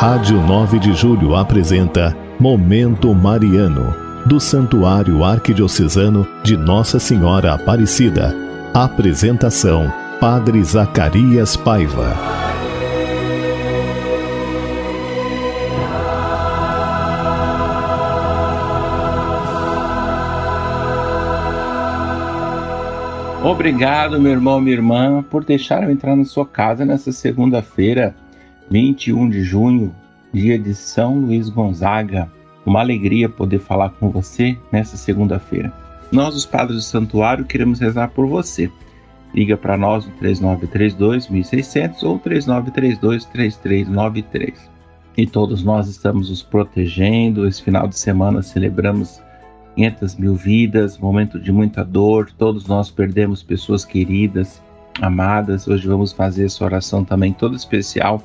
Rádio 9 de Julho apresenta Momento Mariano, do Santuário Arquidiocesano de Nossa Senhora Aparecida. Apresentação: Padre Zacarias Paiva. Obrigado, meu irmão, minha irmã, por deixar eu entrar na sua casa nessa segunda-feira 21 de junho, dia de São Luís Gonzaga. Uma alegria poder falar com você nessa segunda-feira. Nós, os padres do santuário, queremos rezar por você. Liga para nós no 3932 1600 ou 3932 3393. E todos nós estamos nos protegendo. Esse final de semana celebramos 500 mil vidas, momento de muita dor. Todos nós perdemos pessoas queridas, amadas. Hoje vamos fazer essa oração também toda especial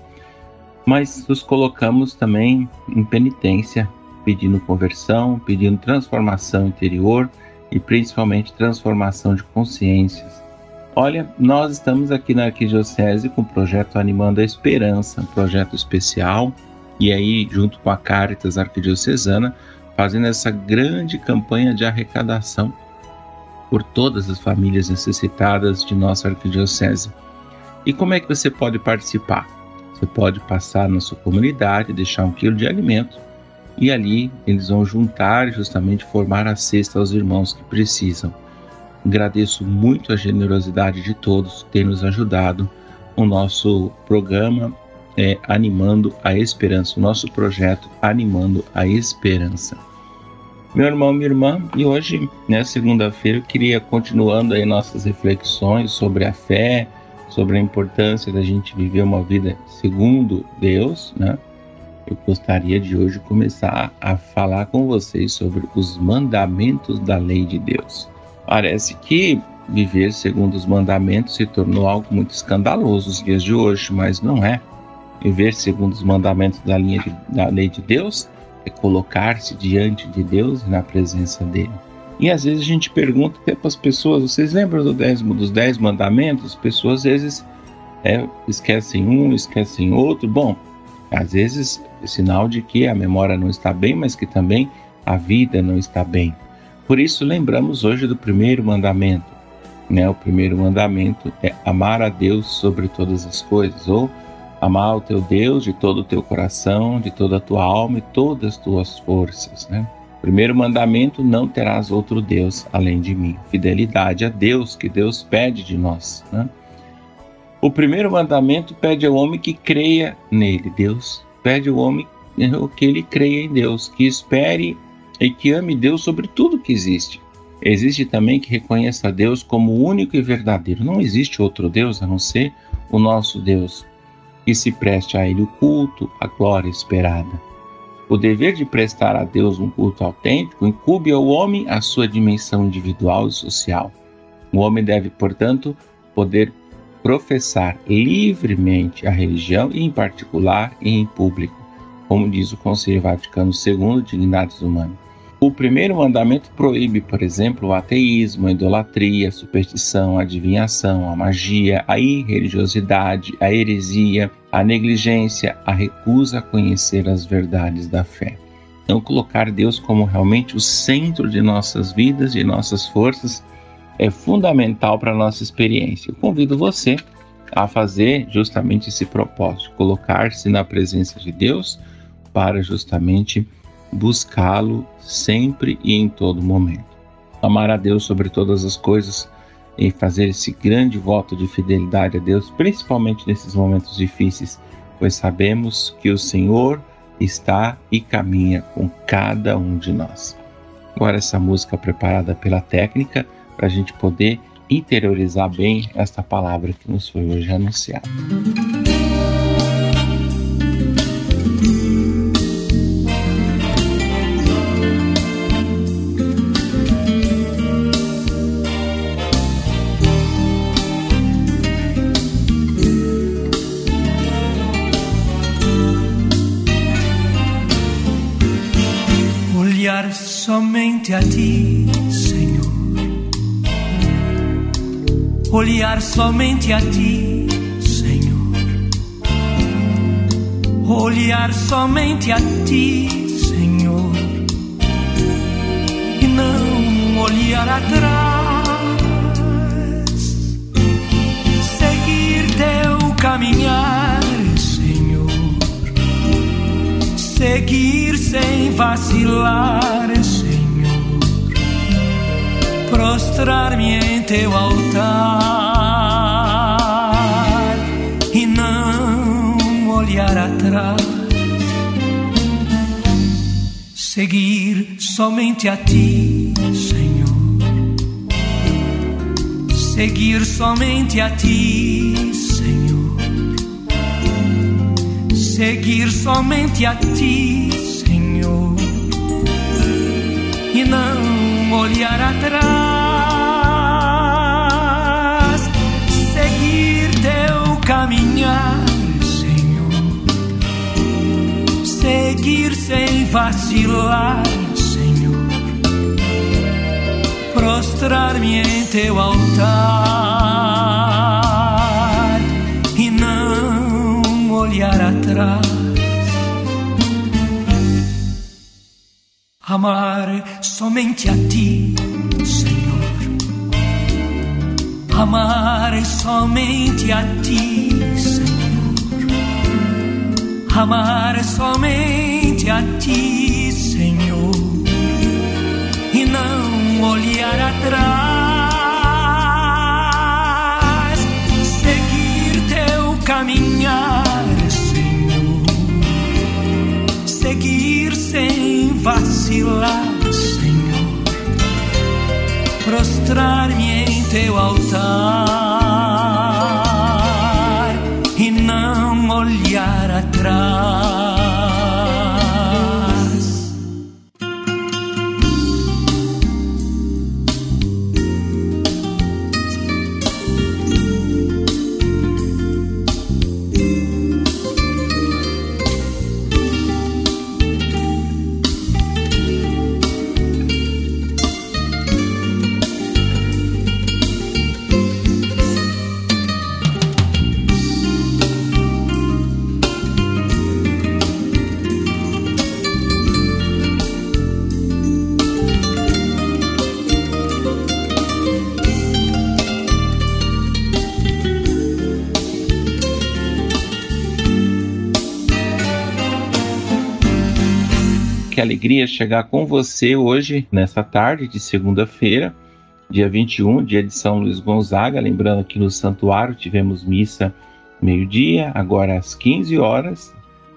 mas nos colocamos também em penitência, pedindo conversão, pedindo transformação interior e principalmente transformação de consciências. Olha, nós estamos aqui na Arquidiocese com o projeto Animando a Esperança, um projeto especial, e aí, junto com a Caritas Arquidiocesana, fazendo essa grande campanha de arrecadação por todas as famílias necessitadas de nossa Arquidiocese. E como é que você pode participar? Você pode passar na sua comunidade, deixar um quilo de alimento e ali eles vão juntar justamente formar a cesta aos irmãos que precisam. Agradeço muito a generosidade de todos têm nos ajudado. O nosso programa é Animando a Esperança, o nosso projeto Animando a Esperança. Meu irmão, minha irmã, e hoje, né, segunda-feira, eu queria continuando aí nossas reflexões sobre a fé, sobre a importância da gente viver uma vida segundo Deus, né? Eu gostaria de hoje começar a falar com vocês sobre os mandamentos da lei de Deus. Parece que viver segundo os mandamentos se tornou algo muito escandaloso nos dias de hoje, mas não é. Viver segundo os mandamentos da, de, da lei de Deus é colocar-se diante de Deus e na presença dele. E às vezes a gente pergunta até para as pessoas: vocês lembram do décimo, dos dez mandamentos? As pessoas às vezes é, esquecem um, esquecem outro. Bom, às vezes é sinal de que a memória não está bem, mas que também a vida não está bem. Por isso lembramos hoje do primeiro mandamento. Né? O primeiro mandamento é amar a Deus sobre todas as coisas, ou amar o teu Deus de todo o teu coração, de toda a tua alma e todas as tuas forças. Né? Primeiro mandamento: não terás outro Deus além de mim. Fidelidade a Deus, que Deus pede de nós. Né? O primeiro mandamento pede ao homem que creia nele. Deus pede ao homem que ele creia em Deus, que espere e que ame Deus sobre tudo que existe. Existe também que reconheça Deus como único e verdadeiro. Não existe outro Deus a não ser o nosso Deus. Que se preste a Ele o culto, a glória esperada. O dever de prestar a Deus um culto autêntico incube ao homem a sua dimensão individual e social. O homem deve, portanto, poder professar livremente a religião e, em particular, e em público, como diz o Conselho Vaticano II, Dignidades Humanas. O primeiro mandamento proíbe, por exemplo, o ateísmo, a idolatria, a superstição, a adivinhação, a magia, a irreligiosidade, a heresia, a negligência, a recusa a conhecer as verdades da fé. Não colocar Deus como realmente o centro de nossas vidas, de nossas forças, é fundamental para a nossa experiência. Eu convido você a fazer justamente esse propósito, colocar-se na presença de Deus para justamente buscá-lo sempre e em todo momento. Amar a Deus sobre todas as coisas e fazer esse grande voto de fidelidade a Deus, principalmente nesses momentos difíceis, pois sabemos que o Senhor está e caminha com cada um de nós. Agora, essa música preparada pela técnica para a gente poder interiorizar bem esta palavra que nos foi hoje anunciada. Somente a ti, Senhor. Olhar somente a ti, Senhor. olhar somente a ti, Senhor, e não olhar atrás, seguir teu caminhar, Senhor, seguir sem vacilar, Senhor, prostrar-me em teu altar e não olhar atrás. Seguir somente a ti, Senhor. Seguir somente a ti, Senhor. Seguir somente a ti, Senhor. E não olhar atrás. Senhor. Seguir sem vacilar, Senhor. Prostrar-me em teu altar e não olhar atrás. Amar somente a ti, Senhor. Amar somente a ti. Amar somente a ti, Senhor. E não olhar atrás. Seguir teu caminhar, Senhor. Seguir sem vacilar, Senhor. Prostrar-me em teu altar Que alegria chegar com você hoje, nessa tarde de segunda-feira, dia 21, dia de São Luís Gonzaga. Lembrando que no santuário tivemos missa meio-dia, agora às 15 horas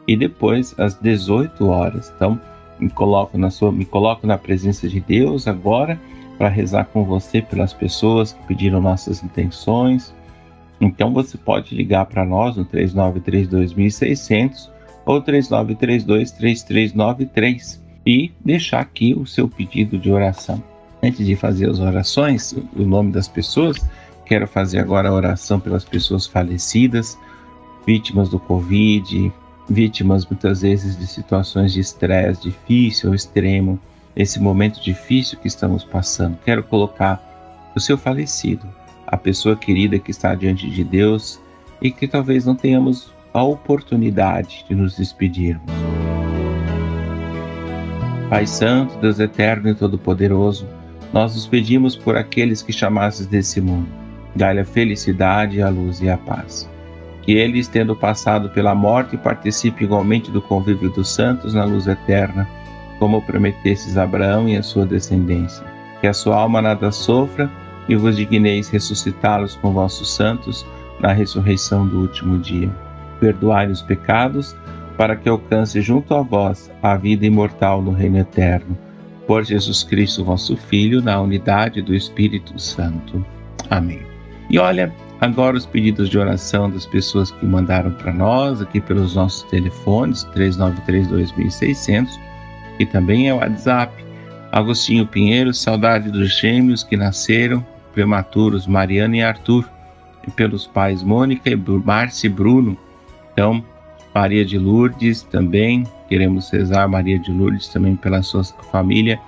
e depois às 18 horas. Então, me coloco na, sua, me coloco na presença de Deus agora para rezar com você pelas pessoas que pediram nossas intenções. Então, você pode ligar para nós no 3932.600 ou 39323393 e deixar aqui o seu pedido de oração. Antes de fazer as orações, o nome das pessoas, quero fazer agora a oração pelas pessoas falecidas, vítimas do Covid, vítimas muitas vezes de situações de estresse difícil ou extremo, esse momento difícil que estamos passando. Quero colocar o seu falecido, a pessoa querida que está diante de Deus e que talvez não tenhamos a oportunidade de nos despedirmos. Pai Santo, Deus Eterno e Todo-Poderoso, nós nos pedimos por aqueles que chamasses desse mundo. Dai-lhe a felicidade, a luz e a paz. Que eles, tendo passado pela morte, participem igualmente do convívio dos santos na luz eterna, como prometesses a Abraão e a sua descendência. Que a sua alma nada sofra e vos digneis ressuscitá-los com vossos santos na ressurreição do último dia perdoai os pecados, para que alcance junto a vós a vida imortal no reino eterno. Por Jesus Cristo, vosso Filho, na unidade do Espírito Santo. Amém. E olha, agora os pedidos de oração das pessoas que mandaram para nós, aqui pelos nossos telefones, 393-2600, e também é o WhatsApp. Agostinho Pinheiro, saudade dos gêmeos que nasceram prematuros, Mariana e Arthur, e pelos pais Mônica e Márcia e Bruno, então, Maria de Lourdes também, queremos rezar Maria de Lourdes também pela sua família,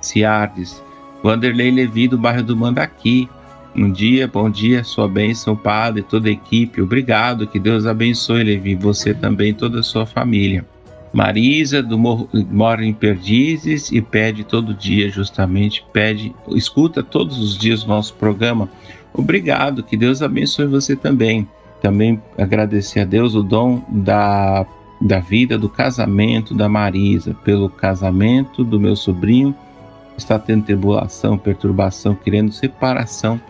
Ciardes, Vanderlei Levi do bairro do Mandaqui, um dia, bom dia, sua bênção, Padre, toda a equipe. Obrigado, que Deus abençoe, Levi, você também, toda a sua família. Marisa, do Morro, mora em Perdizes e pede todo dia, justamente, pede, escuta todos os dias o nosso programa. Obrigado, que Deus abençoe você também. Também agradecer a Deus o dom da, da vida, do casamento da Marisa, pelo casamento do meu sobrinho, está tendo tribulação, perturbação, querendo separação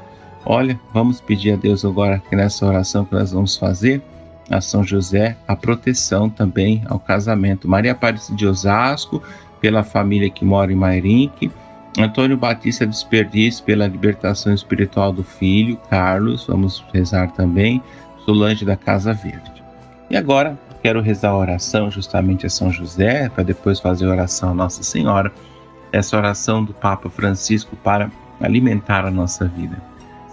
Olha, vamos pedir a Deus agora que nessa oração que nós vamos fazer, a São José, a proteção também ao casamento. Maria Aparecida de Osasco, pela família que mora em Mairink. Antônio Batista Desperdício, pela libertação espiritual do filho, Carlos, vamos rezar também. Solange da Casa Verde. E agora, quero rezar a oração justamente a São José, para depois fazer a oração a Nossa Senhora. Essa oração do Papa Francisco para alimentar a nossa vida.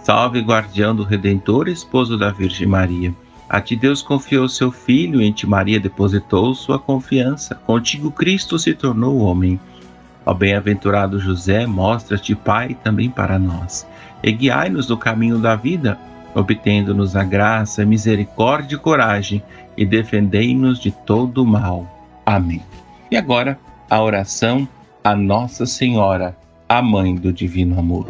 Salve, guardião do Redentor, esposo da Virgem Maria. A ti Deus confiou seu Filho, em ti Maria depositou sua confiança. Contigo Cristo se tornou homem. Ó bem-aventurado José, mostra-te Pai também para nós. E guiai-nos no caminho da vida, obtendo-nos a graça, misericórdia e coragem, e defendei-nos de todo o mal. Amém. E agora, a oração a Nossa Senhora, a Mãe do Divino Amor.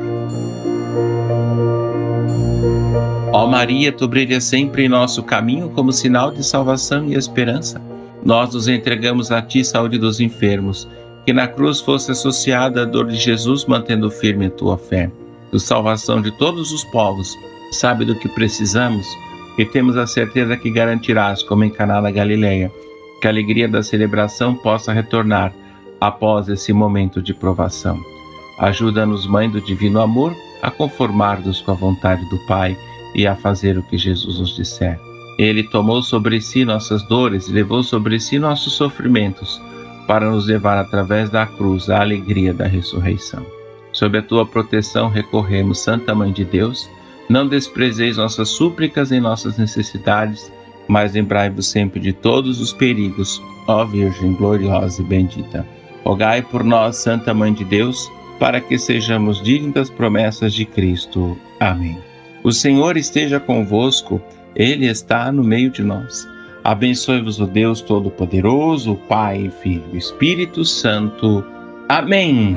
Ó Maria, tu brilhas sempre em nosso caminho como sinal de salvação e esperança. Nós nos entregamos a ti, saúde dos enfermos, que na cruz fosse associada a dor de Jesus, mantendo firme a tua fé. Do salvação de todos os povos, sabe do que precisamos e temos a certeza que garantirás, como em Caná da Galileia, que a alegria da celebração possa retornar após esse momento de provação. Ajuda-nos, Mãe do Divino Amor, a conformar-nos com a vontade do Pai e a fazer o que Jesus nos disser. Ele tomou sobre si nossas dores e levou sobre si nossos sofrimentos, para nos levar através da cruz à alegria da ressurreição. Sob a tua proteção recorremos, Santa Mãe de Deus. Não desprezeis nossas súplicas em nossas necessidades, mas lembrai-vos sempre de todos os perigos, ó Virgem gloriosa e bendita. Rogai por nós, Santa Mãe de Deus, para que sejamos dignos das promessas de Cristo. Amém. O Senhor esteja convosco, Ele está no meio de nós. Abençoe-vos o Deus Todo-Poderoso, Pai, Filho e Espírito Santo. Amém.